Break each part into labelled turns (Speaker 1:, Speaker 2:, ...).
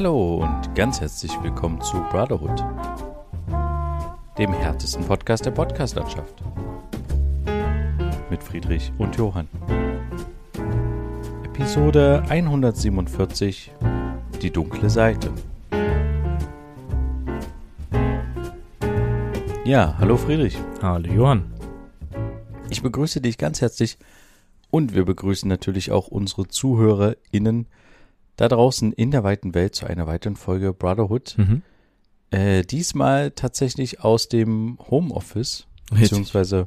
Speaker 1: Hallo und ganz herzlich willkommen zu Brotherhood, dem härtesten Podcast der Podcastlandschaft. Mit Friedrich und Johann. Episode 147 Die dunkle Seite. Ja, hallo Friedrich.
Speaker 2: Hallo Johann.
Speaker 1: Ich begrüße dich ganz herzlich und wir begrüßen natürlich auch unsere ZuhörerInnen da draußen in der weiten Welt zu einer weiteren Folge Brotherhood.
Speaker 2: Mhm.
Speaker 1: Äh, diesmal tatsächlich aus dem Homeoffice, beziehungsweise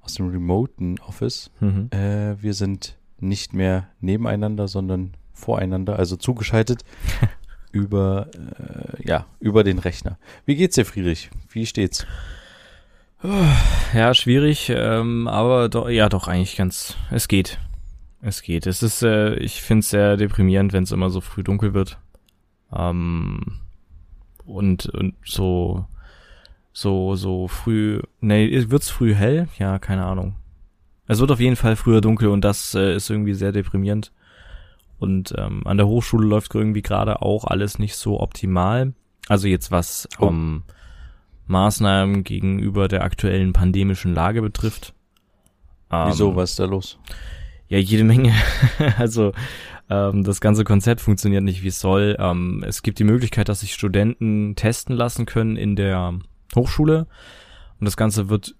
Speaker 1: aus dem remoten Office.
Speaker 2: Mhm.
Speaker 1: Äh, wir sind nicht mehr nebeneinander, sondern voreinander, also zugeschaltet über, äh, ja, über den Rechner. Wie geht's dir, Friedrich? Wie steht's?
Speaker 2: Ja, schwierig, ähm, aber doch, ja, doch eigentlich ganz. Es geht. Es geht. Es ist, äh, ich finde es sehr deprimierend, wenn es immer so früh dunkel wird. Ähm, und, und so, so, so früh. Nee, wird's früh hell? Ja, keine Ahnung. Es wird auf jeden Fall früher dunkel und das äh, ist irgendwie sehr deprimierend. Und ähm, an der Hochschule läuft irgendwie gerade auch alles nicht so optimal. Also jetzt was
Speaker 1: Oh.
Speaker 2: ähm, Maßnahmen gegenüber der aktuellen pandemischen Lage betrifft.
Speaker 1: Wieso,
Speaker 2: Ähm,
Speaker 1: was ist da los?
Speaker 2: Ja, jede Menge. also ähm, das ganze Konzept funktioniert nicht, wie es soll. Ähm, es gibt die Möglichkeit, dass sich Studenten testen lassen können in der Hochschule. Und das Ganze wird,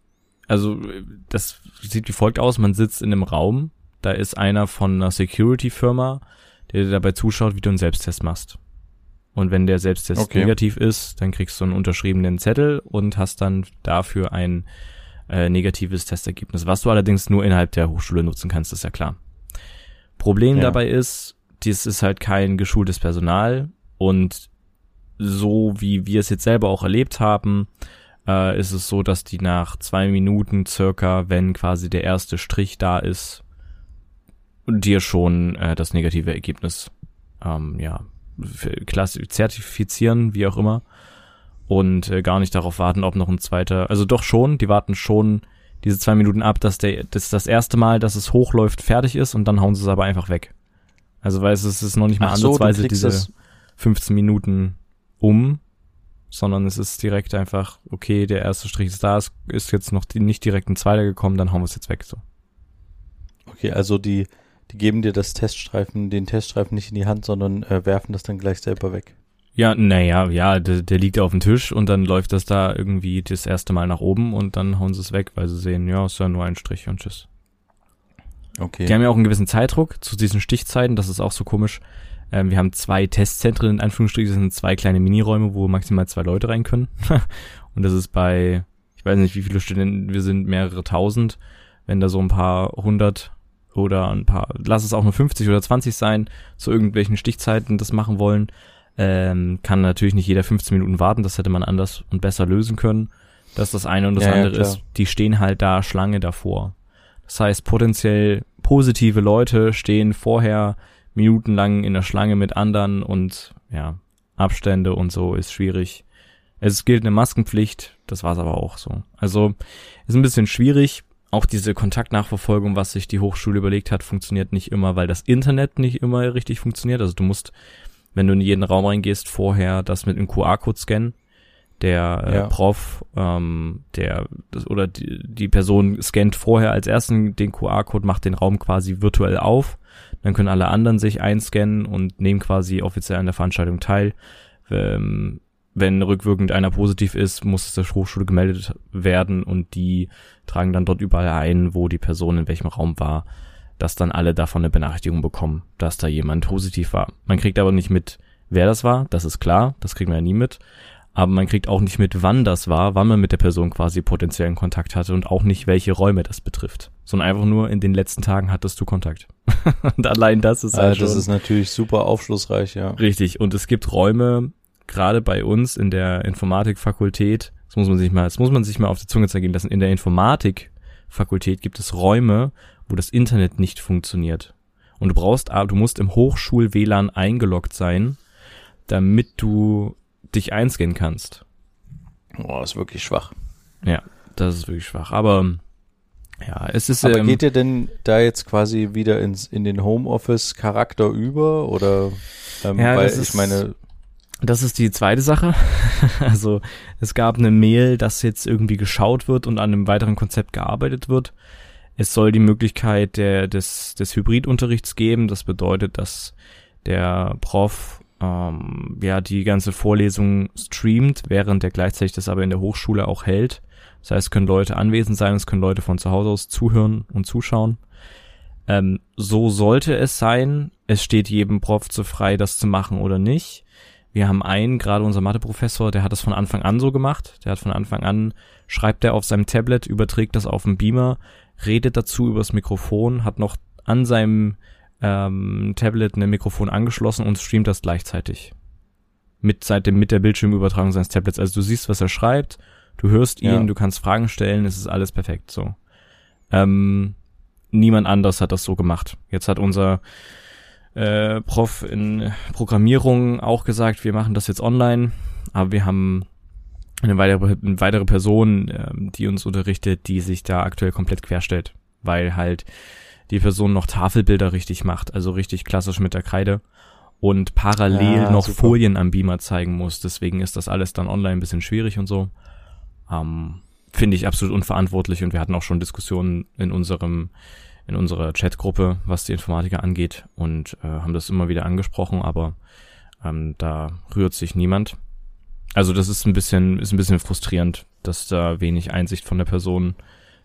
Speaker 2: also das sieht wie folgt aus. Man sitzt in einem Raum, da ist einer von einer Security-Firma, der dir dabei zuschaut, wie du einen Selbsttest machst. Und wenn der Selbsttest
Speaker 1: Okay.
Speaker 2: negativ ist, dann kriegst du einen unterschriebenen Zettel und hast dann dafür ein äh, negatives Testergebnis, was du allerdings nur innerhalb der Hochschule nutzen kannst, ist ja klar. Problem
Speaker 1: Ja.
Speaker 2: dabei ist, dies ist halt kein geschultes Personal und so wie wir es jetzt selber auch erlebt haben, äh, ist es so, dass die nach zwei Minuten circa, wenn quasi der erste Strich da ist, dir schon äh, das negative Ergebnis ähm, ja zertifizieren, wie auch immer und äh, gar nicht darauf warten, ob noch ein zweiter, also doch schon, die warten schon diese zwei Minuten ab, dass der, dass das erste Mal, dass es hochläuft, fertig ist und dann hauen sie es aber einfach weg. Also weil es ist, noch nicht mal
Speaker 1: Ach
Speaker 2: ansatzweise diese
Speaker 1: das,
Speaker 2: 15 Minuten um, sondern es ist direkt einfach, okay, der erste Strich ist da, es ist jetzt noch die, nicht direkt ein zweiter gekommen, dann hauen wir es jetzt weg, so.
Speaker 1: okay, also die, die geben dir das Teststreifen, den Teststreifen nicht in die Hand, sondern äh, werfen das dann gleich selber weg.
Speaker 2: Ja, naja, ja, der, der liegt auf dem Tisch und dann läuft das da irgendwie das erste Mal nach oben und dann hauen sie es weg, weil sie sehen, ja, ist ja nur ein Strich und tschüss.
Speaker 1: Okay.
Speaker 2: Die haben ja auch einen gewissen Zeitdruck zu diesen Stichzeiten, das ist auch so komisch. Ähm, wir haben zwei Testzentren, in Anführungsstrichen, das sind zwei kleine Miniräume, wo maximal zwei Leute rein können. und das ist bei, ich weiß nicht, wie viele Studenten wir sind, mehrere tausend. Wenn da so ein paar hundert oder ein paar, lass es auch nur 50 oder 20 sein, zu irgendwelchen Stichzeiten das machen wollen, ähm, kann natürlich nicht jeder 15 Minuten warten, das hätte man anders und besser lösen können. Das ist das eine und das
Speaker 1: Ja, ja,
Speaker 2: andere
Speaker 1: klar.
Speaker 2: ist, die stehen halt da Schlange davor. Das heißt, potenziell positive Leute stehen vorher minutenlang in der Schlange mit anderen und ja, Abstände und so ist schwierig. Es gilt eine Maskenpflicht, das war's aber auch so. Also ist ein bisschen schwierig. Auch diese Kontaktnachverfolgung, was sich die Hochschule überlegt hat, funktioniert nicht immer, weil das Internet nicht immer richtig funktioniert. Also du musst, wenn du in jeden Raum reingehst, vorher das mit einem QR-Code scannen. Der äh,
Speaker 1: Ja.
Speaker 2: Prof, ähm, der das, oder die, die Person scannt vorher als ersten den QR-Code, macht den Raum quasi virtuell auf. Dann können alle anderen sich einscannen und nehmen quasi offiziell an der Veranstaltung teil. Ähm, wenn rückwirkend einer positiv ist, muss es der Hochschule gemeldet werden und die tragen dann dort überall ein, wo die Person in welchem Raum war, dass dann alle davon eine Benachrichtigung bekommen, dass da jemand positiv war. Man kriegt aber nicht mit, wer das war, das ist klar, das kriegt man ja nie mit. Aber man kriegt auch nicht mit, wann das war, wann man mit der Person quasi potenziellen Kontakt hatte und auch nicht, welche Räume das betrifft. Sondern einfach nur, in den letzten Tagen hattest du Kontakt. und allein das ist halt
Speaker 1: das
Speaker 2: schon
Speaker 1: ist natürlich super aufschlussreich, ja.
Speaker 2: Richtig. Und es gibt Räume, gerade bei uns in der Informatikfakultät, das muss man sich mal, das muss man sich mal auf die Zunge zergehen lassen, in der Informatikfakultät gibt es Räume, wo das Internet nicht funktioniert. Und du brauchst, ah, du musst im Hochschul-WLAN eingeloggt sein, damit du dich einscannen kannst.
Speaker 1: Boah, ist wirklich schwach.
Speaker 2: Ja, das ist wirklich schwach. Aber ja, es ist.
Speaker 1: Aber
Speaker 2: ähm,
Speaker 1: geht ihr denn da jetzt quasi wieder ins, in den Homeoffice-Charakter über? Oder ähm,
Speaker 2: Ja,
Speaker 1: weil
Speaker 2: das
Speaker 1: ich
Speaker 2: ist-
Speaker 1: meine,
Speaker 2: Das ist die zweite Sache. also es gab eine Mail, dass jetzt irgendwie geschaut wird und an einem weiteren Konzept gearbeitet wird. Es soll die Möglichkeit der, des, des Hybridunterrichts geben. Das bedeutet, dass der Prof ähm, ja die ganze Vorlesung streamt, während er gleichzeitig das aber in der Hochschule auch hält. Das heißt, es können Leute anwesend sein, es können Leute von zu Hause aus zuhören und zuschauen. Ähm, so sollte es sein. Es steht jedem Prof zu frei, das zu machen oder nicht. Wir haben einen, gerade unser Matheprofessor, der hat das von Anfang an so gemacht. Der hat von Anfang an, schreibt er auf seinem Tablet, überträgt das auf den Beamer, redet dazu übers Mikrofon, hat noch an seinem ähm, Tablet ein Mikrofon angeschlossen und streamt das gleichzeitig. Mit, seit dem, mit der Bildschirmübertragung seines Tablets. Also du siehst, was er schreibt, du hörst ihn, ja. du kannst Fragen stellen, es ist alles perfekt so. Ähm, niemand anders hat das so gemacht. Jetzt hat unser äh, Prof in Programmierung auch gesagt, wir machen das jetzt online, aber wir haben eine weitere, eine weitere Person, äh, die uns unterrichtet, die sich da aktuell komplett querstellt, weil halt die Person noch Tafelbilder richtig macht, also richtig klassisch mit der Kreide und parallel ja, noch super. Folien am Beamer zeigen muss. Deswegen ist das alles dann online ein bisschen schwierig und so. Ähm, Finde ich absolut unverantwortlich und wir hatten auch schon Diskussionen in unserem in unserer Chatgruppe, was die Informatiker angeht und äh, haben das immer wieder angesprochen, aber ähm, da rührt sich niemand. Also das ist ein bisschen, ist ein bisschen frustrierend, dass da wenig Einsicht von der Person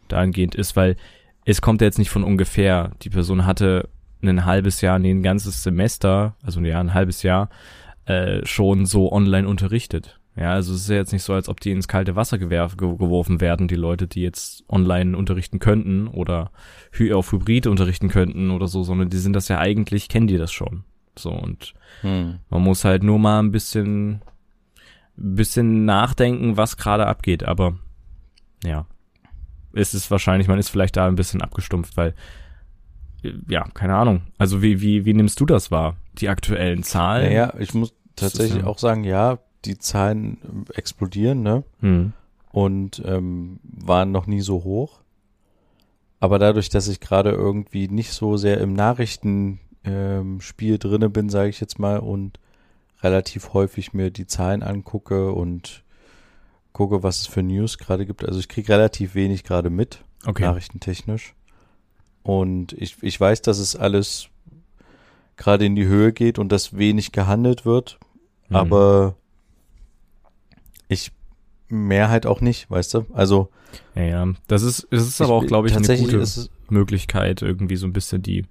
Speaker 2: dahingehend ist, weil es kommt ja jetzt nicht von ungefähr. Die Person hatte ein halbes Jahr, nee, ein ganzes Semester, also ja, ein halbes Jahr, äh, schon so online unterrichtet. Ja, also es ist ja jetzt nicht so, als ob die ins kalte Wasser gewerf, geworfen werden, die Leute, die jetzt online unterrichten könnten oder auf Hybrid unterrichten könnten oder so, sondern die sind das ja eigentlich, kennen die das schon. So, und hm. man muss halt nur mal ein bisschen, bisschen nachdenken, was gerade abgeht, aber ja. Es ist wahrscheinlich, man ist vielleicht da ein bisschen abgestumpft, weil, ja, keine Ahnung. Also wie, wie, wie nimmst du das wahr? Die aktuellen Zahlen?
Speaker 1: Naja, ich muss tatsächlich auch sagen, ja, die Zahlen ähm, explodieren, ne? Hm. Und ähm, waren noch nie so hoch. Aber dadurch, dass ich gerade irgendwie nicht so sehr im Nachrichtenspiel ähm, drinne bin, sage ich jetzt mal, und relativ häufig mir die Zahlen angucke und gucke, was es für News gerade gibt. Also ich kriege relativ wenig gerade mit, okay. nachrichtentechnisch. Und ich, ich weiß, dass es alles gerade in die Höhe geht und dass wenig gehandelt wird. Mhm. Aber ich mehr halt auch nicht, weißt du? Also.
Speaker 2: Ja, ja. Das ist, es ist aber auch, glaube ich, eine gute Möglichkeit, irgendwie so ein bisschen die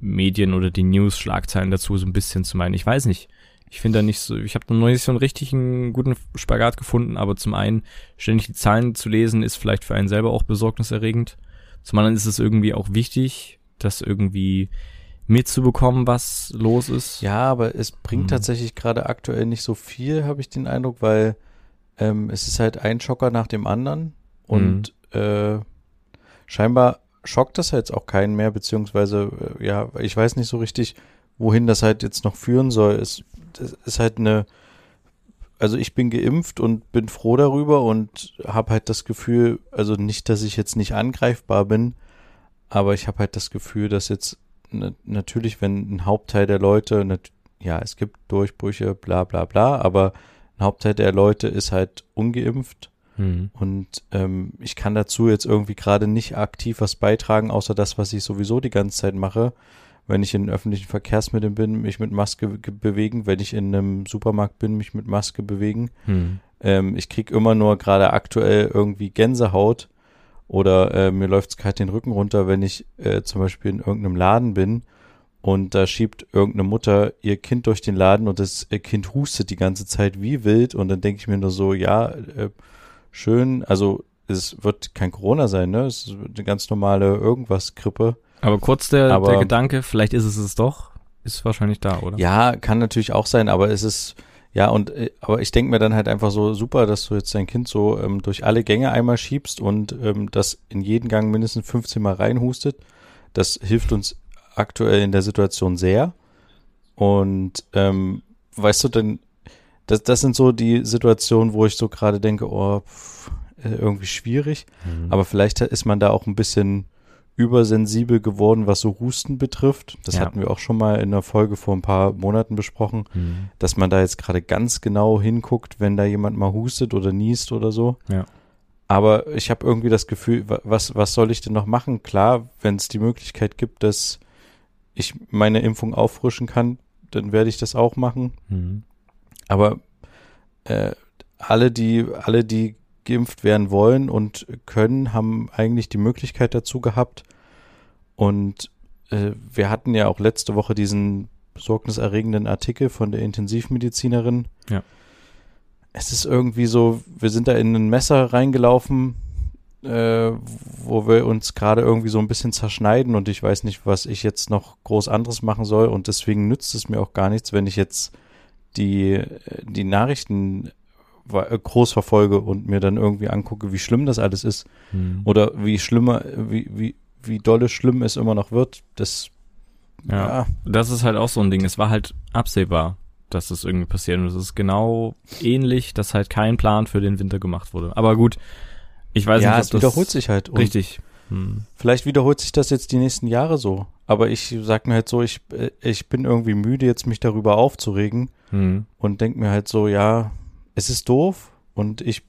Speaker 2: Medien oder die News-Schlagzeilen dazu so ein bisschen zu meinen. Ich weiß nicht. Ich finde da nicht so, ich habe noch nicht so einen richtigen guten Spagat gefunden, aber zum einen ständig die Zahlen zu lesen ist vielleicht für einen selber auch besorgniserregend. Zum anderen ist es irgendwie auch wichtig, das irgendwie mitzubekommen, was los ist.
Speaker 1: Ja, aber es bringt mhm. tatsächlich gerade aktuell nicht so viel, habe ich den Eindruck, weil ähm, es ist halt ein Schocker nach dem anderen und mhm. äh, scheinbar schockt das jetzt auch keinen mehr, beziehungsweise, äh, ja, ich weiß nicht so richtig, wohin das halt jetzt noch führen soll. Es, es ist halt eine, also ich bin geimpft und bin froh darüber und habe halt das Gefühl, also nicht, dass ich jetzt nicht angreifbar bin, aber ich habe halt das Gefühl, dass jetzt natürlich, wenn ein Hauptteil der Leute, ja, es gibt Durchbrüche, bla bla bla, aber ein Hauptteil der Leute ist halt ungeimpft. Mhm. Und ähm, ich kann dazu jetzt irgendwie gerade nicht aktiv was beitragen, außer das, was ich sowieso die ganze Zeit mache. Wenn ich in öffentlichen Verkehrsmitteln bin, mich mit Maske bewegen. Wenn ich in einem Supermarkt bin, mich mit Maske bewegen. Mhm. Ähm, ich krieg immer nur gerade aktuell irgendwie Gänsehaut oder äh, mir läuft's kalt den Rücken runter, wenn ich äh, zum Beispiel in irgendeinem Laden bin und da schiebt irgendeine Mutter ihr Kind durch den Laden und das Kind hustet die ganze Zeit wie wild und dann denke ich mir nur so, ja, äh, schön, also es wird kein Corona sein, ne? Es ist eine ganz normale irgendwas-Grippe.
Speaker 2: Aber kurz der, aber, der Gedanke, vielleicht ist es es doch, ist wahrscheinlich da, oder?
Speaker 1: Ja, kann natürlich auch sein, aber es ist, ja, und äh, aber ich denke mir dann halt einfach so, super, dass du jetzt dein Kind so ähm, durch alle Gänge einmal schiebst und ähm, das in jeden Gang mindestens 15 Mal reinhustet. Das hilft uns aktuell in der Situation sehr. Und ähm, weißt du denn, das, das sind so die Situationen, wo ich so gerade denke, oh, pff, äh, irgendwie schwierig. Mhm. Aber vielleicht ist man da auch ein bisschen übersensibel geworden, was so Husten betrifft. Das
Speaker 2: Ja.
Speaker 1: hatten wir auch schon mal in einer Folge vor ein paar Monaten besprochen,
Speaker 2: Hm.
Speaker 1: dass man da jetzt gerade ganz genau hinguckt, wenn da jemand mal hustet oder niest oder so.
Speaker 2: Ja.
Speaker 1: Aber ich habe irgendwie das Gefühl, wa- was, was soll ich denn noch machen? Klar, wenn es die Möglichkeit gibt, dass ich meine Impfung auffrischen kann, dann werde ich das auch machen.
Speaker 2: Hm.
Speaker 1: Aber äh, alle, die, alle, die geimpft werden wollen und können, haben eigentlich die Möglichkeit dazu gehabt. Und äh, wir hatten ja auch letzte Woche diesen besorgniserregenden Artikel von der Intensivmedizinerin.
Speaker 2: Ja.
Speaker 1: Es ist irgendwie so, wir sind da in ein Messer reingelaufen, äh, wo wir uns gerade irgendwie so ein bisschen zerschneiden und ich weiß nicht, was ich jetzt noch groß anderes machen soll und deswegen nützt es mir auch gar nichts, wenn ich jetzt die, äh, die Nachrichten groß verfolge und mir dann irgendwie angucke, wie schlimm das alles ist
Speaker 2: Hm.
Speaker 1: oder wie schlimmer, wie, wie, wie dolle schlimm es immer noch wird, das,
Speaker 2: Ja.
Speaker 1: ja,
Speaker 2: Das ist halt auch so ein Ding. Es war halt absehbar, dass das irgendwie passiert. Und es ist genau ähnlich, dass halt kein Plan für den Winter gemacht wurde. Aber gut, ich weiß
Speaker 1: ja,
Speaker 2: nicht, ob
Speaker 1: es
Speaker 2: das
Speaker 1: wiederholt sich halt. Und
Speaker 2: Richtig. Hm.
Speaker 1: Vielleicht wiederholt sich das jetzt die nächsten Jahre so. Aber ich sag mir halt so, ich, äh, ich bin irgendwie müde, jetzt mich darüber aufzuregen
Speaker 2: Hm.
Speaker 1: und denk mir halt so, ja, es ist doof und ich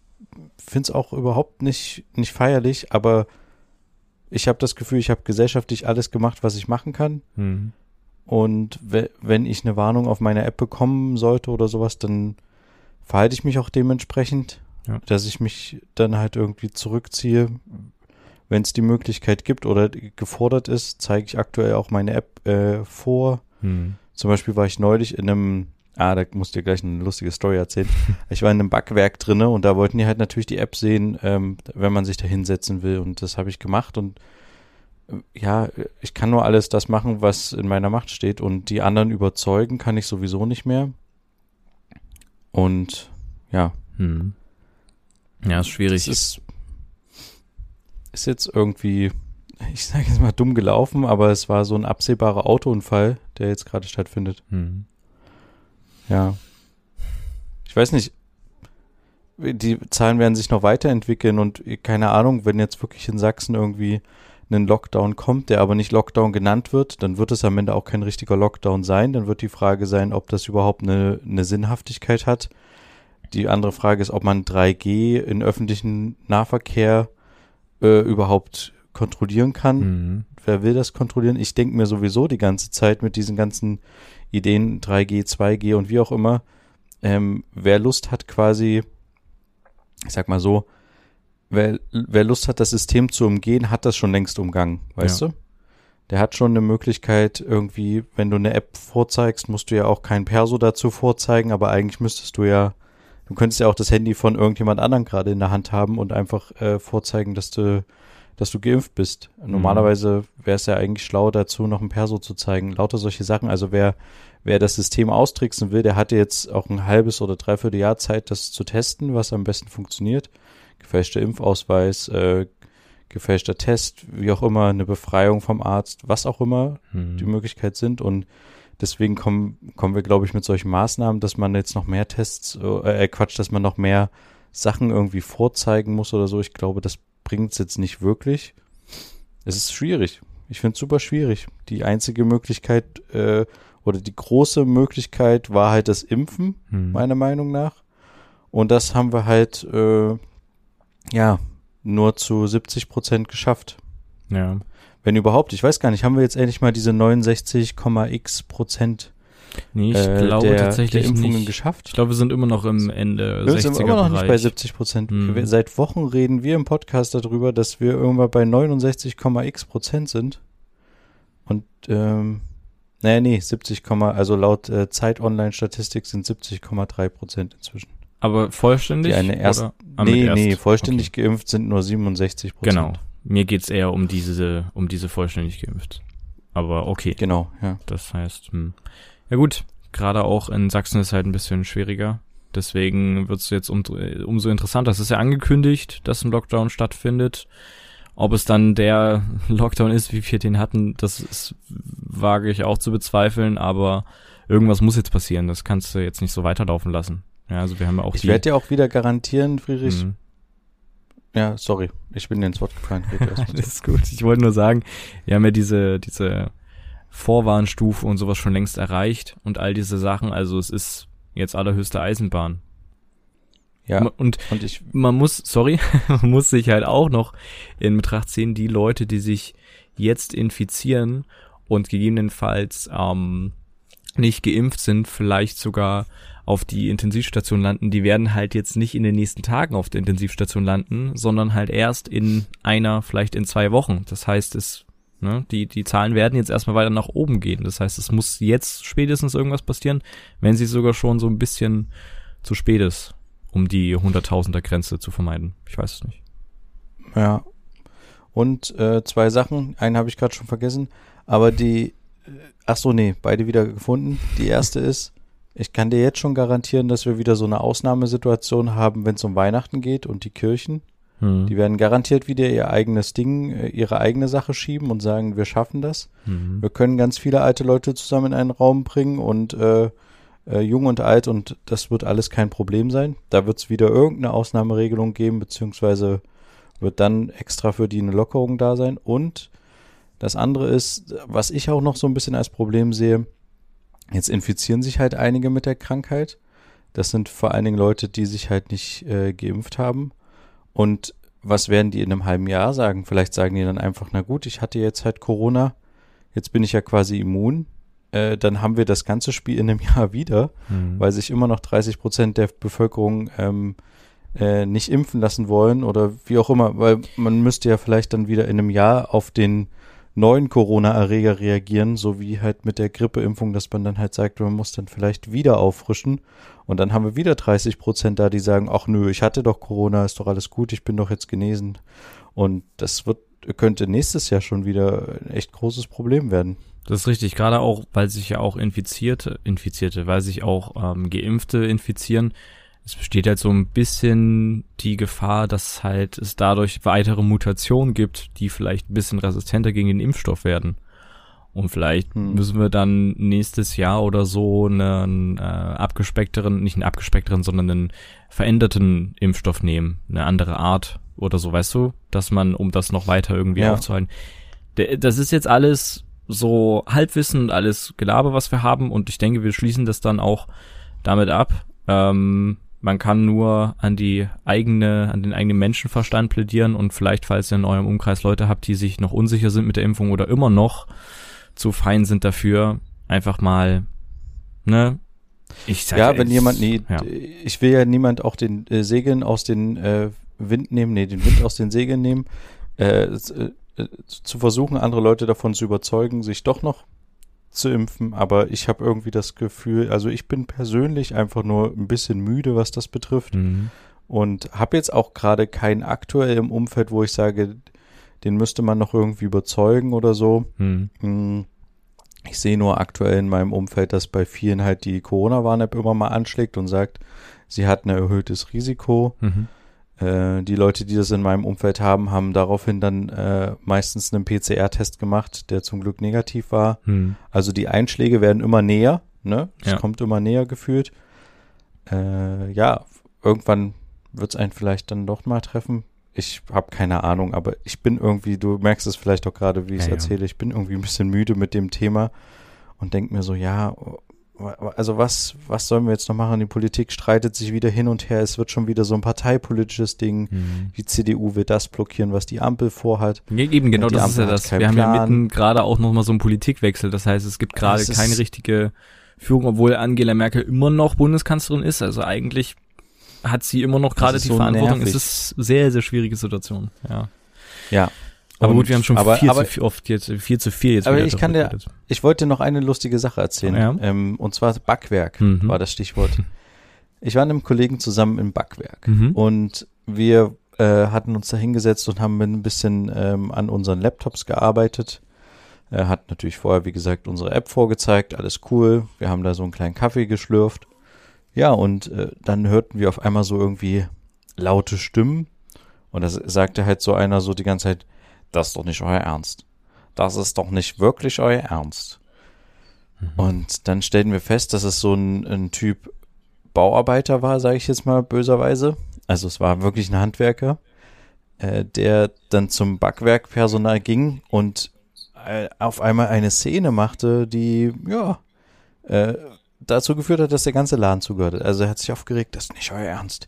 Speaker 1: find's auch überhaupt nicht, nicht feierlich, aber ich habe das Gefühl, ich habe gesellschaftlich alles gemacht, was ich machen kann.
Speaker 2: Hm.
Speaker 1: Und we- wenn ich eine Warnung auf meine App bekommen sollte oder sowas, dann verhalte ich mich auch dementsprechend,
Speaker 2: Ja.
Speaker 1: dass ich mich dann halt irgendwie zurückziehe. Wenn es die Möglichkeit gibt oder gefordert ist, zeige ich aktuell auch meine App äh, vor.
Speaker 2: Hm.
Speaker 1: Zum Beispiel war ich neulich in einem, ah, da musst du dir gleich eine lustige Story erzählen. Ich war in einem Backwerk drinne und da wollten die halt natürlich die App sehen, ähm, wenn man sich da hinsetzen will. Und das habe ich gemacht und äh, ja, ich kann nur alles das machen, was in meiner Macht steht und die anderen überzeugen kann ich sowieso nicht mehr. Und ja,
Speaker 2: Hm. Ja, ist schwierig.
Speaker 1: es ist, ist jetzt irgendwie, ich sage jetzt mal dumm gelaufen, aber es war so ein absehbarer Autounfall, der jetzt gerade stattfindet.
Speaker 2: hm.
Speaker 1: Ja. Ich weiß nicht, die Zahlen werden sich noch weiterentwickeln und keine Ahnung, wenn jetzt wirklich in Sachsen irgendwie ein Lockdown kommt, der aber nicht Lockdown genannt wird, dann wird es am Ende auch kein richtiger Lockdown sein. Dann wird die Frage sein, ob das überhaupt eine, eine Sinnhaftigkeit hat. Die andere Frage ist, ob man 3G in öffentlichen Nahverkehr äh, überhaupt kontrollieren kann
Speaker 2: Hm.
Speaker 1: wer will das kontrollieren? Ich denke mir sowieso die ganze Zeit mit diesen ganzen Ideen 3G, 2G und wie auch immer, ähm, wer Lust hat quasi, ich sag mal so, wer, wer Lust hat, das System zu umgehen, hat das schon längst umgangen, weißt
Speaker 2: Ja.
Speaker 1: du? Der hat schon eine Möglichkeit irgendwie, wenn du eine App vorzeigst, musst du ja auch kein Perso dazu vorzeigen, aber eigentlich müsstest du ja, du könntest ja auch das Handy von irgendjemand anderen gerade in der Hand haben und einfach äh, vorzeigen, dass du dass du geimpft bist. Normalerweise wäre es ja eigentlich schlau dazu, noch ein Perso zu zeigen. Lauter solche Sachen. Also wer, wer das System austricksen will, der hatte jetzt auch ein halbes oder dreiviertel Jahr Zeit, das zu testen, was am besten funktioniert. Gefälschter Impfausweis, äh, gefälschter Test, wie auch immer, eine Befreiung vom Arzt, was auch immer
Speaker 2: Hm.
Speaker 1: die Möglichkeit sind. Und deswegen kommen, kommen wir, glaube ich, mit solchen Maßnahmen, dass man jetzt noch mehr Tests, äh, äh, Quatsch, dass man noch mehr Sachen irgendwie vorzeigen muss oder so. Ich glaube, das bringt es jetzt nicht wirklich. Es ist schwierig. Ich finde es super schwierig. Die einzige Möglichkeit äh, oder die große Möglichkeit war halt das Impfen,
Speaker 2: Hm.
Speaker 1: meiner Meinung nach. Und das haben wir halt, äh, ja, nur zu 70 Prozent geschafft.
Speaker 2: Ja.
Speaker 1: Wenn überhaupt. Ich weiß gar nicht, haben wir jetzt endlich mal diese 69,x Prozent
Speaker 2: Nee, ich
Speaker 1: äh,
Speaker 2: glaube
Speaker 1: der,
Speaker 2: tatsächlich
Speaker 1: der Impfungen
Speaker 2: nicht.
Speaker 1: geschafft?
Speaker 2: Ich glaube, wir sind immer noch im Ende
Speaker 1: Wir
Speaker 2: 60er
Speaker 1: sind immer noch nicht bei
Speaker 2: Bereich.
Speaker 1: 70 Prozent.
Speaker 2: Hm.
Speaker 1: Seit Wochen reden wir im Podcast darüber, dass wir irgendwann bei 69,x Prozent sind. Und, ähm, naja, nee, 70, also laut äh, Zeit Online Statistik sind 70,3 Prozent inzwischen.
Speaker 2: Aber vollständig?
Speaker 1: Die eine erst-
Speaker 2: oder? Ah,
Speaker 1: nee,
Speaker 2: erst.
Speaker 1: nee, vollständig geimpft sind nur 67
Speaker 2: Okay.
Speaker 1: Prozent.
Speaker 2: Genau. Mir geht's eher um diese, um diese vollständig geimpft. Aber okay.
Speaker 1: Genau, ja.
Speaker 2: Das heißt, hm. Ja gut, gerade auch in Sachsen ist halt ein bisschen schwieriger. Deswegen wird's jetzt um, umso interessanter. Es ist ja angekündigt, dass ein Lockdown stattfindet. Ob es dann der Lockdown ist, wie wir den hatten, das ist, wage ich auch zu bezweifeln, aber irgendwas muss jetzt passieren. Das kannst du jetzt nicht so weiterlaufen lassen. Ja, also wir haben ja auch
Speaker 1: Ich werde dir auch wieder garantieren, Friedrich,
Speaker 2: Hm,
Speaker 1: Ja, sorry, ich bin dir ins Wort gefallen.
Speaker 2: das ist gut. Ich wollte nur sagen, wir haben ja diese, diese Vorwarnstufe und sowas schon längst erreicht und all diese Sachen. Also es ist jetzt allerhöchste Eisenbahn. Ja. Und, und ich, man muss, sorry, man muss sich halt auch noch in Betracht ziehen, die Leute, die sich jetzt infizieren und gegebenenfalls ähm, nicht geimpft sind, vielleicht sogar auf die Intensivstation landen, die werden halt jetzt nicht in den nächsten Tagen auf der Intensivstation landen, sondern halt erst in einer, vielleicht in zwei Wochen. Das heißt, es, ne, die, die Zahlen werden jetzt erstmal weiter nach oben gehen. Das heißt, es muss jetzt spätestens irgendwas passieren, wenn sie sogar schon so ein bisschen zu spät ist, um die Hunderttausender Grenze zu vermeiden. Ich weiß es nicht.
Speaker 1: Ja. Und äh, zwei Sachen. Einen habe ich gerade schon vergessen. Aber die, äh, ach so, nee, beide wieder gefunden. Die erste ist, ich kann dir jetzt schon garantieren, dass wir wieder so eine Ausnahmesituation haben, wenn es um Weihnachten geht und die Kirchen. Hm. Die werden garantiert wieder ihr eigenes Ding, äh, ihre eigene Sache schieben und sagen, wir schaffen das. Hm. Wir können ganz viele alte Leute zusammen in einen Raum bringen und äh, äh, jung und alt und das wird alles kein Problem sein. Da wird es wieder irgendeine Ausnahmeregelung geben, beziehungsweise wird dann extra für die eine Lockerung da sein. Und das andere ist, was ich auch noch so ein bisschen als Problem sehe, Jetzt infizieren sich halt einige mit der Krankheit. Das sind vor allen Dingen Leute, die sich halt nicht äh, geimpft haben. Und was werden die in einem halben Jahr sagen? Vielleicht sagen die dann einfach, na gut, ich hatte jetzt halt Corona, jetzt bin ich ja quasi immun. Äh, dann haben wir das ganze Spiel in einem Jahr wieder, mhm. weil sich immer noch 30 Prozent der Bevölkerung ähm, äh, nicht impfen lassen wollen oder wie auch immer, weil man müsste ja vielleicht dann wieder in einem Jahr auf den neuen Corona-Erreger reagieren, so wie halt mit der Grippeimpfung, dass man dann halt sagt, man muss dann vielleicht wieder auffrischen. Und dann haben wir wieder 30 Prozent da, die sagen, ach nö, ich hatte doch Corona, ist doch alles gut, ich bin doch jetzt genesen. Und das wird, könnte nächstes Jahr schon wieder ein echt großes Problem werden.
Speaker 2: Das ist richtig, gerade auch, weil sich ja auch Infizierte, Infizierte, weil sich auch ähm, Geimpfte infizieren, es besteht halt so ein bisschen die Gefahr, dass halt es dadurch weitere Mutationen gibt, die vielleicht ein bisschen resistenter gegen den Impfstoff werden. Und vielleicht hm. müssen wir dann nächstes Jahr oder so einen äh, abgespeckteren, nicht einen abgespeckteren, sondern einen veränderten Impfstoff nehmen, eine andere Art oder so, weißt du, dass man, um das noch weiter irgendwie ja. aufzuhalten. Das ist jetzt alles so Halbwissen und alles Gelaber, was wir haben und ich denke, wir schließen das dann auch damit ab. Ähm, man kann nur an die eigene, an den eigenen Menschenverstand plädieren und vielleicht, falls ihr in eurem Umkreis Leute habt, die sich noch unsicher sind mit der Impfung oder immer noch zu fein sind dafür, einfach mal, ne?
Speaker 1: Ich sag, ja, wenn jemand, nee, ja. ich will ja niemand auch den äh, Segeln aus den äh, Wind nehmen, nee, den Wind aus den Segeln nehmen, äh, äh, zu versuchen, andere Leute davon zu überzeugen, sich doch noch zu impfen, aber ich habe irgendwie das Gefühl, also ich bin persönlich einfach nur ein bisschen müde, was das betrifft mhm. und habe jetzt auch gerade keinen aktuell im Umfeld, wo ich sage, den müsste man noch irgendwie überzeugen oder so. Mhm. Hm, ich sehe nur aktuell in meinem Umfeld, dass bei vielen halt die Corona-Warn-App immer mal anschlägt und sagt, sie hat ein erhöhtes Risiko. Mhm. Äh, die Leute, die das in meinem Umfeld haben, haben daraufhin dann äh, meistens einen PCR-Test gemacht, der zum Glück negativ war. Hm. Also die Einschläge werden immer näher, ne? Es ja. kommt immer näher gefühlt. Äh, ja, irgendwann wird es einen vielleicht dann doch mal treffen. Ich habe keine Ahnung, aber ich bin irgendwie, du merkst es vielleicht auch gerade, wie ich es ja, erzähle, ich bin irgendwie ein bisschen müde mit dem Thema und denke mir so, ja, also was, was sollen wir jetzt noch machen? Die Politik streitet sich wieder hin und her. Es wird schon wieder so ein parteipolitisches Ding. Mhm. Die CDU will das blockieren, was die Ampel vorhat.
Speaker 2: Ja, eben, genau, das Ampel ist ja das. Wir Plan. haben ja mitten gerade auch nochmal so einen Politikwechsel. Das heißt, es gibt gerade keine richtige Führung, obwohl Angela Merkel immer noch Bundeskanzlerin ist. Also eigentlich hat sie immer noch gerade die so Verantwortung. Nervig. Es ist sehr, sehr schwierige Situation. Ja.
Speaker 1: Ja,
Speaker 2: aber gut, wir haben schon aber, viel, aber, zu, oft jetzt, viel zu viel jetzt.
Speaker 1: Aber ich kann dir, ich wollte noch eine lustige Sache erzählen. Ja. Ähm, und zwar Backwerk mhm. war das Stichwort. Ich war mit einem Kollegen zusammen im Backwerk mhm. und wir äh, hatten uns da hingesetzt und haben ein bisschen ähm, an unseren Laptops gearbeitet. Er hat natürlich vorher, wie gesagt, unsere App vorgezeigt, alles cool. Wir haben da so einen kleinen Kaffee geschlürft. Ja, und äh, dann hörten wir auf einmal so irgendwie laute Stimmen. Und das sagte halt so einer so die ganze Zeit, das ist doch nicht euer Ernst. Das ist doch nicht wirklich euer Ernst. Mhm. Und dann stellten wir fest, dass es so ein, ein Typ Bauarbeiter war, sage ich jetzt mal böserweise. Also es war wirklich ein Handwerker. äh, der dann zum Backwerkpersonal ging und äh, auf einmal eine Szene machte, die, ja, äh, dazu geführt hat, dass der ganze Laden zugehört hat. Also er hat sich aufgeregt, das ist nicht euer Ernst.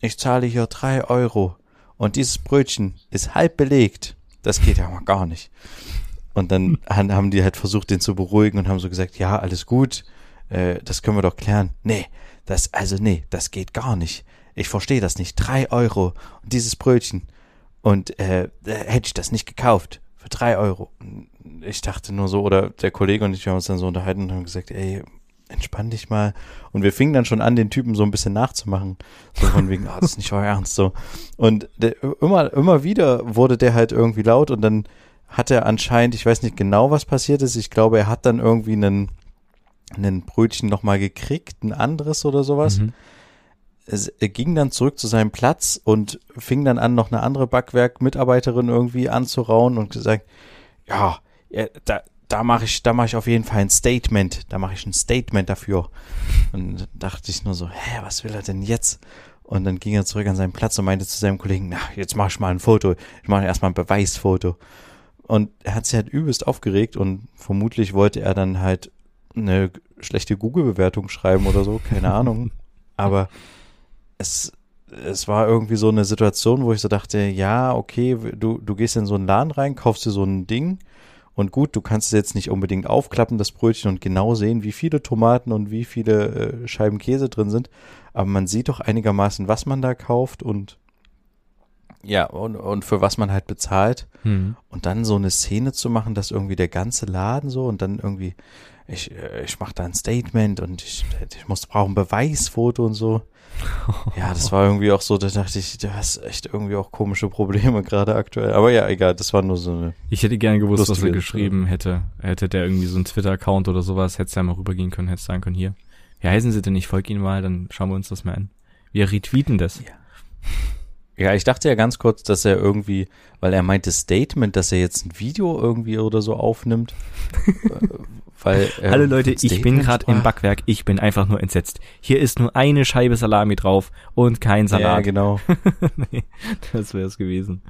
Speaker 1: Ich zahle hier drei Euro und dieses Brötchen ist halb belegt. Das geht ja mal gar nicht. Und dann haben die halt versucht, den zu beruhigen und haben so gesagt, ja, alles gut, äh, das können wir doch klären. Nee, das, also nee, das geht gar nicht. Ich verstehe das nicht. Drei Euro und dieses Brötchen. Und äh, hätte ich das nicht gekauft für drei Euro. Ich dachte nur so, oder der Kollege und ich haben uns dann so unterhalten und haben gesagt, ey, entspann dich mal. Und wir fingen dann schon an, den Typen so ein bisschen nachzumachen. So von wegen, ah, oh, das ist nicht euer Ernst, so. Und der, immer, immer wieder wurde der halt irgendwie laut und dann hat er anscheinend, ich weiß nicht genau, was passiert ist. Ich glaube, er hat dann irgendwie einen, einen Brötchen nochmal gekriegt, ein anderes oder sowas. Mhm. Es, er ging dann zurück zu seinem Platz und fing dann an, noch eine andere Backwerk-Mitarbeiterin irgendwie anzurauen und gesagt, ja, ja da, da mache ich, da mache ich auf jeden Fall ein Statement. Da mache ich ein Statement dafür. Und dachte ich nur so, hä, was will er denn jetzt? Und dann ging er zurück an seinen Platz und meinte zu seinem Kollegen, na, jetzt mache ich mal ein Foto. Ich mache erstmal ein Beweisfoto. Und er hat sich halt übelst aufgeregt und vermutlich wollte er dann halt eine schlechte Google-Bewertung schreiben oder so, keine Ahnung. Aber es, es war irgendwie so eine Situation, wo ich so dachte, ja, okay, du, du gehst in so einen Laden rein, kaufst dir so ein Ding und gut, du kannst es jetzt nicht unbedingt aufklappen, das Brötchen, und genau sehen, wie viele Tomaten und wie viele äh, Scheiben Käse drin sind. Aber man sieht doch einigermaßen, was man da kauft und ja, und, und für was man halt bezahlt. Mhm. Und dann so eine Szene zu machen, dass irgendwie der ganze Laden so und dann irgendwie, ich, äh, ich mache da ein Statement und ich, ich muss brauchen Beweisfoto und so. Ja, das war irgendwie auch so, da dachte ich, du hast echt irgendwie auch komische Probleme gerade aktuell. Aber ja, egal, das war nur so eine.
Speaker 2: Ich hätte gerne gewusst, was er geschrieben hätte. Hätte der irgendwie so einen Twitter-Account oder sowas, hätte ja mal rübergehen können, hätte sagen können, hier. Wie heißen sie denn? Ich folge ihnen mal, dann schauen wir uns das mal an. Wir retweeten das.
Speaker 1: Ja. Ja, ich dachte ja ganz kurz, dass er irgendwie, weil er meinte Statement, dass er jetzt ein Video irgendwie oder so aufnimmt. Weil,
Speaker 2: ähm, Hallo Leute, ich bin gerade im Backwerk, ich bin einfach nur entsetzt. Hier ist nur eine Scheibe Salami drauf und kein Salat. Ja,
Speaker 1: genau.
Speaker 2: nee, das wäre es gewesen.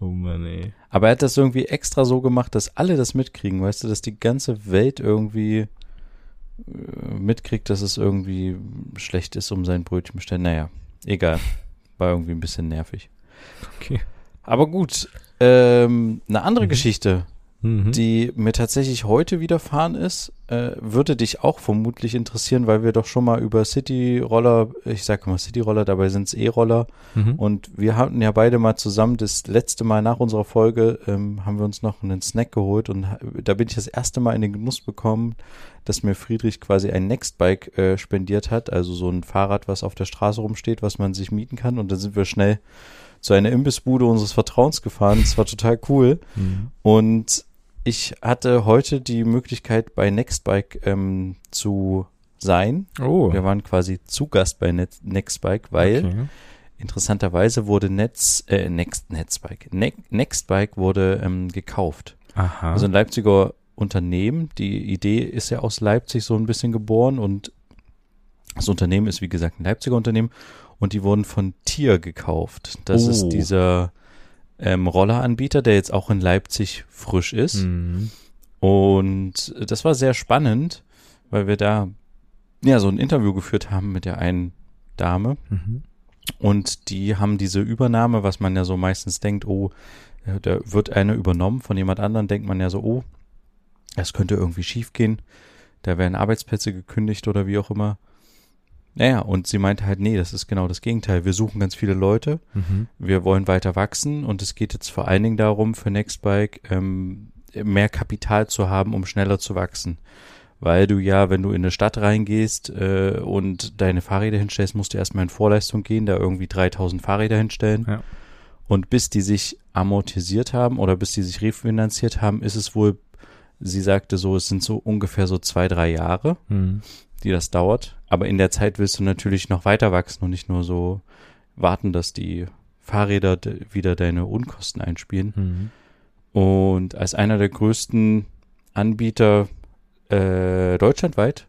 Speaker 2: Oh Mann, ey.
Speaker 1: Aber er hat das irgendwie extra so gemacht, dass alle das mitkriegen, weißt du, dass die ganze Welt irgendwie äh, mitkriegt, dass es irgendwie schlecht ist um sein Brötchen bestellen. Naja, egal. War irgendwie ein bisschen nervig.
Speaker 2: Okay.
Speaker 1: Aber gut, ähm, eine andere mhm. Geschichte, mhm. die mir tatsächlich heute widerfahren ist, äh, würde dich auch vermutlich interessieren, weil wir doch schon mal über City-Roller, ich sage mal City-Roller, dabei sind es E-Roller. Mhm. Und wir hatten ja beide mal zusammen, das letzte Mal nach unserer Folge, ähm, haben wir uns noch einen Snack geholt und da bin ich das erste Mal in den Genuss bekommen, dass mir Friedrich quasi ein Nextbike äh, spendiert hat, also so ein Fahrrad, was auf der Straße rumsteht, was man sich mieten kann. Und dann sind wir schnell zu einer Imbissbude unseres Vertrauens gefahren. Das war total cool. Mhm. Und ich hatte heute die Möglichkeit, bei Nextbike ähm, zu sein.
Speaker 2: Oh.
Speaker 1: Wir waren quasi zu Gast bei Net Nextbike, weil okay. interessanterweise wurde Netz, äh, Next, Netzbike, ne Nextbike wurde ähm, gekauft.
Speaker 2: Aha.
Speaker 1: Also ein Leipziger Unternehmen. Die Idee ist ja aus Leipzig so ein bisschen geboren und das Unternehmen ist, wie gesagt, ein Leipziger Unternehmen und die wurden von Tier gekauft. Das oh. ist dieser ähm, Rolleranbieter, der jetzt auch in Leipzig frisch ist. Mhm. Und das war sehr spannend, weil wir da ja so ein Interview geführt haben mit der einen Dame. Mhm. Und die haben diese Übernahme, was man ja so meistens denkt, oh, da wird eine übernommen von jemand anderem, denkt man ja so, oh, das könnte irgendwie schiefgehen. Da werden Arbeitsplätze gekündigt oder wie auch immer. Naja, und sie meinte halt, nee, das ist genau das Gegenteil. Wir suchen ganz viele Leute, mhm. wir wollen weiter wachsen und es geht jetzt vor allen Dingen darum, für Nextbike ähm, mehr Kapital zu haben, um schneller zu wachsen. Weil du ja, wenn du in eine Stadt reingehst äh, und deine Fahrräder hinstellst, musst du erstmal in Vorleistung gehen, da irgendwie 3000 Fahrräder hinstellen. Ja. Und bis die sich amortisiert haben oder bis die sich refinanziert haben, ist es wohl, sie sagte so, es sind so ungefähr so zwei, drei Jahre. Mhm die das dauert. Aber in der Zeit willst du natürlich noch weiter wachsen und nicht nur so warten, dass die Fahrräder wieder deine Unkosten einspielen. Mhm. Und als einer der größten Anbieter äh, deutschlandweit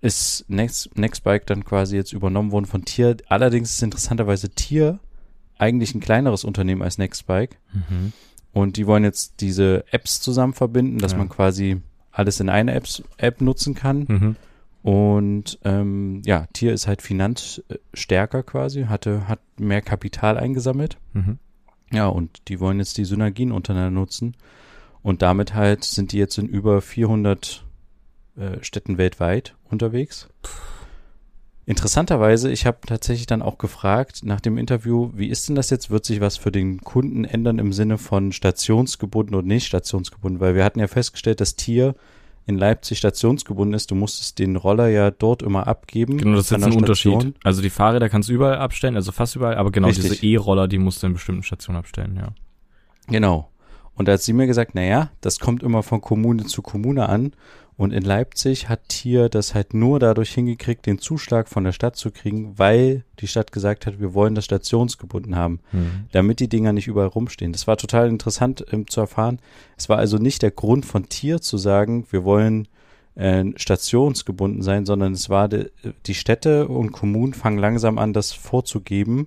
Speaker 1: ist Next, Nextbike dann quasi jetzt übernommen worden von Tier. Allerdings ist interessanterweise Tier eigentlich ein kleineres Unternehmen als Nextbike.
Speaker 2: Mhm.
Speaker 1: Und die wollen jetzt diese Apps zusammen verbinden, dass
Speaker 2: Ja.
Speaker 1: man quasi alles in einer Apps, App nutzen kann.
Speaker 2: Mhm.
Speaker 1: Und ähm, ja, Tier ist halt finanzstärker quasi, hatte, hat mehr Kapital eingesammelt.
Speaker 2: Mhm.
Speaker 1: Ja, und die wollen jetzt die Synergien untereinander nutzen. Und damit halt sind die jetzt in über 400 äh, Städten weltweit unterwegs. Interessanterweise, ich habe tatsächlich dann auch gefragt nach dem Interview, wie ist denn das jetzt? Wird sich was für den Kunden ändern im Sinne von stationsgebunden und nicht stationsgebunden? Weil wir hatten ja festgestellt, dass Tier in Leipzig stationsgebunden ist. Du musstest den Roller ja dort immer abgeben.
Speaker 2: Genau, das ist jetzt ein Unterschied. Also die Fahrräder kannst du überall abstellen, also fast überall, aber genau
Speaker 1: Richtig.
Speaker 2: diese E-Roller, die musst du in bestimmten Stationen abstellen, ja.
Speaker 1: Genau. Und da hat sie mir gesagt, naja, das kommt immer von Kommune zu Kommune an. Und in Leipzig hat Tier das halt nur dadurch hingekriegt, den Zuschlag von der Stadt zu kriegen, weil die Stadt gesagt hat, wir wollen das stationsgebunden haben,
Speaker 2: Mhm.
Speaker 1: damit die Dinger nicht überall rumstehen. Das war total interessant ähm, zu erfahren. Es war also nicht der Grund von Tier zu sagen, wir wollen äh, stationsgebunden sein, sondern es war de, die Städte und Kommunen fangen langsam an, das vorzugeben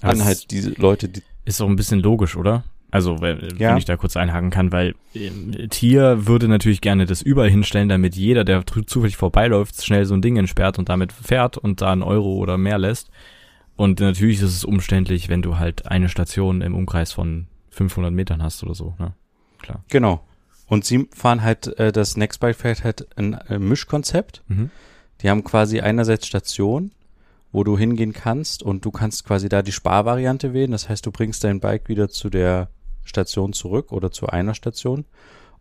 Speaker 2: Aber
Speaker 1: an halt diese Leute, die
Speaker 2: Ist auch ein bisschen logisch, oder? Also, wenn,
Speaker 1: Ja.
Speaker 2: ich da kurz einhaken kann, weil ähm, Tier würde natürlich gerne das überall hinstellen, damit jeder, der zufällig vorbeiläuft, schnell so ein Ding entsperrt und damit fährt und da einen Euro oder mehr lässt. Und natürlich ist es umständlich, wenn du halt eine Station im Umkreis von 500 Metern hast oder so, ne? Klar.
Speaker 1: Genau. Und sie fahren halt, äh, das Nextbike fährt halt ein äh, Mischkonzept.
Speaker 2: Mhm.
Speaker 1: Die haben quasi einerseits Station, wo du hingehen kannst und du kannst quasi da die Sparvariante wählen. Das heißt, du bringst dein Bike wieder zu der Station zurück oder zu einer Station.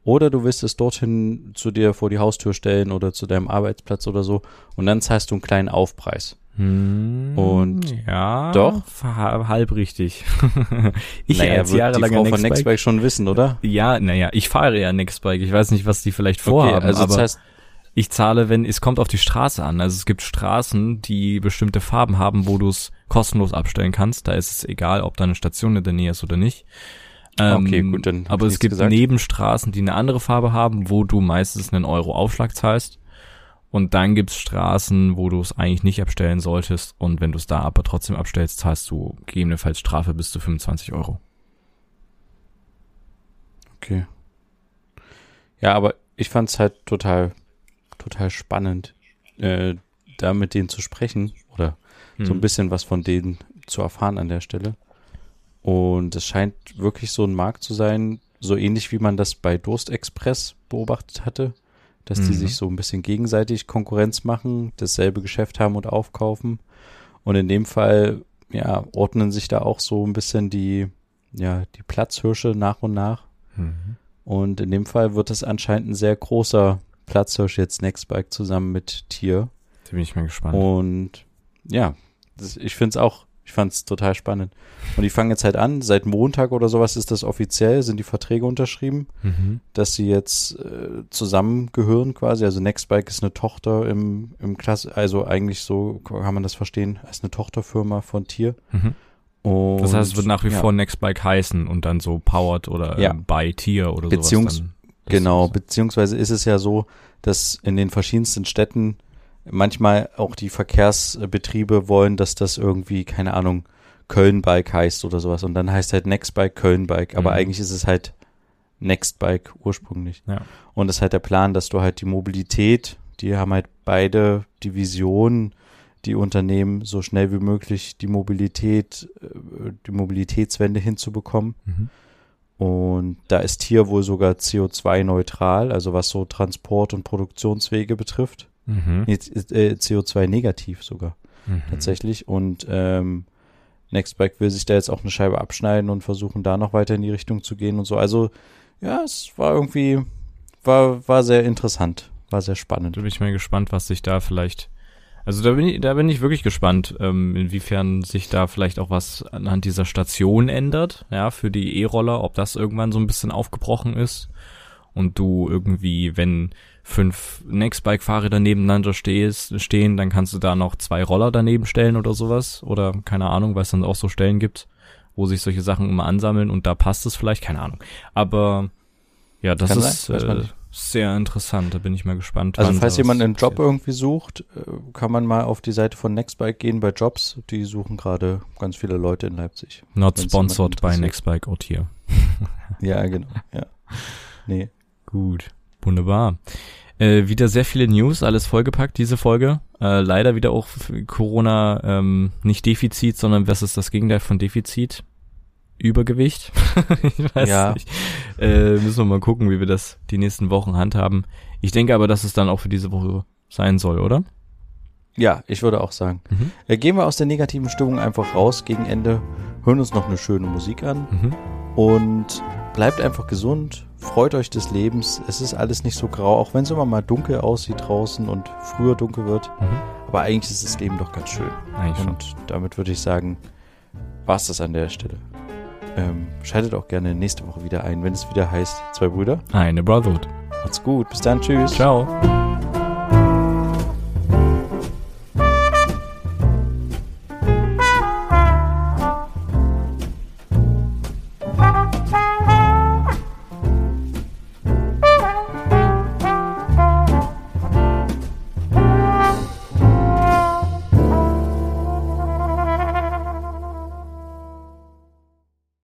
Speaker 1: Oder du willst es dorthin zu dir vor die Haustür stellen oder zu deinem Arbeitsplatz oder so. Und dann zahlst du einen kleinen Aufpreis.
Speaker 2: Hm,
Speaker 1: Und
Speaker 2: ja,
Speaker 1: doch.
Speaker 2: halb richtig. ich
Speaker 1: naja,
Speaker 2: als
Speaker 1: wird die Frau von
Speaker 2: Nextbike,
Speaker 1: Nextbike schon wissen, oder?
Speaker 2: Ja, naja, ich fahre ja Nextbike. Ich weiß nicht, was die vielleicht vorhaben,
Speaker 1: also
Speaker 2: aber
Speaker 1: das heißt,
Speaker 2: ich zahle, wenn es kommt auf die Straße an. Also es gibt Straßen, die bestimmte Farben haben, wo du es kostenlos abstellen kannst. Da ist es egal, ob da eine Station in der Nähe ist oder nicht.
Speaker 1: Okay, gut, dann
Speaker 2: aber es gibt
Speaker 1: gesagt.
Speaker 2: Nebenstraßen, die eine andere Farbe haben, wo du meistens einen Euro Aufschlag zahlst. Und dann gibt's Straßen, wo du es eigentlich nicht abstellen solltest. Und wenn du es da aber trotzdem abstellst, zahlst du gegebenenfalls Strafe bis zu 25 Euro.
Speaker 1: Okay. Ja, aber ich fand's halt total, total spannend, äh, da mit denen zu sprechen oder so ein
Speaker 2: Hm.
Speaker 1: bisschen was von denen zu erfahren an der Stelle. Und es scheint wirklich so ein Markt zu sein, so ähnlich wie man das bei Durst Express beobachtet hatte, dass die
Speaker 2: Mhm.
Speaker 1: sich so ein bisschen gegenseitig Konkurrenz machen, dasselbe Geschäft haben und aufkaufen. Und in dem Fall, ja, ordnen sich da auch so ein bisschen die, ja, die Platzhirsche nach und nach.
Speaker 2: Mhm.
Speaker 1: Und in dem Fall wird es anscheinend ein sehr großer Platzhirsch jetzt Nextbike zusammen mit Tier.
Speaker 2: Da bin ich mal gespannt.
Speaker 1: Und ja, das, ich finde es auch, ich fand es total spannend. Und die fangen jetzt halt an, seit Montag oder sowas ist das offiziell, sind die Verträge unterschrieben,
Speaker 2: Mhm.
Speaker 1: dass sie jetzt äh, zusammengehören quasi. Also Nextbike ist eine Tochter im, im Klasse, also eigentlich so kann man das verstehen, als eine Tochterfirma von Tier.
Speaker 2: Mhm.
Speaker 1: Und,
Speaker 2: Das heißt, es wird nach wie
Speaker 1: ja,
Speaker 2: vor Nextbike heißen und dann so Powered oder
Speaker 1: Ja.
Speaker 2: äh, by Tier oder
Speaker 1: Beziehungs-
Speaker 2: sowas. Dann
Speaker 1: Genau, beziehungsweise ist es ja so, dass in den verschiedensten Städten manchmal auch die Verkehrsbetriebe wollen, dass das irgendwie, keine Ahnung, Köln-Bike heißt oder sowas. Und dann heißt halt Nextbike Köln-Bike. Aber
Speaker 2: Mhm.
Speaker 1: eigentlich ist es halt Nextbike ursprünglich.
Speaker 2: Ja.
Speaker 1: Und das ist halt der Plan, dass du halt die Mobilität, die haben halt beide die Vision, die Unternehmen so schnell wie möglich die Mobilität, äh, die Mobilitätswende hinzubekommen.
Speaker 2: Mhm.
Speaker 1: Und da ist hier wohl sogar CO2-neutral, also was so Transport- und Produktionswege betrifft.
Speaker 2: Mhm.
Speaker 1: Nee, äh, CO2-negativ sogar
Speaker 2: Mhm.
Speaker 1: tatsächlich. Und ähm, Nextbike will sich da jetzt auch eine Scheibe abschneiden und versuchen da noch weiter in die Richtung zu gehen und so. Also ja, es war irgendwie, war, war sehr interessant, war sehr spannend.
Speaker 2: Da bin ich mal gespannt, was sich da vielleicht. Also da bin ich, da bin ich wirklich gespannt, ähm, inwiefern sich da vielleicht auch was anhand dieser Station ändert, ja, für die E-Roller, ob das irgendwann so ein bisschen aufgebrochen ist und du irgendwie, wenn fünf Nextbike-Fahrräder nebeneinander stehst, stehen, dann kannst du da noch zwei Roller daneben stellen oder sowas oder keine Ahnung, weil es dann auch so Stellen gibt, wo sich solche Sachen immer ansammeln und da passt es vielleicht, keine Ahnung. Aber ja, das
Speaker 1: Kann
Speaker 2: ist äh, sehr interessant. Da bin ich mal gespannt.
Speaker 1: Also falls jemand einen Job irgendwie sucht, äh, kann man mal auf die Seite von Nextbike gehen bei Jobs. Die suchen gerade ganz viele Leute in Leipzig.
Speaker 2: Not sponsored by Nextbike out here.
Speaker 1: ja, genau. Ja. Nee.
Speaker 2: Gut. Wunderbar. Äh, wieder sehr viele News, alles vollgepackt, diese Folge. Äh, leider wieder auch Corona ähm, nicht Defizit, sondern was ist das Gegenteil von Defizit? Übergewicht. ich weiß ja. nicht. Äh, müssen wir mal gucken, wie wir das die nächsten Wochen handhaben. Ich denke aber, dass es dann auch für diese Woche sein soll, oder?
Speaker 1: Ja, ich würde auch sagen. Mhm. Äh, gehen wir aus der negativen Stimmung einfach raus gegen Ende, hören uns noch eine schöne Musik an mhm. und bleibt einfach gesund, freut euch des Lebens. Es ist alles nicht so grau, auch wenn es immer mal dunkel aussieht draußen und früher dunkel wird. Mhm. Aber eigentlich ist das Leben doch ganz schön. Eigentlich und schon. damit würde ich sagen, war es das an der Stelle. Ähm, schaltet auch gerne nächste Woche wieder ein, wenn es wieder heißt, zwei Brüder.
Speaker 2: Eine Brotherhood.
Speaker 1: Macht's gut. Bis dann. Tschüss.
Speaker 2: Ciao.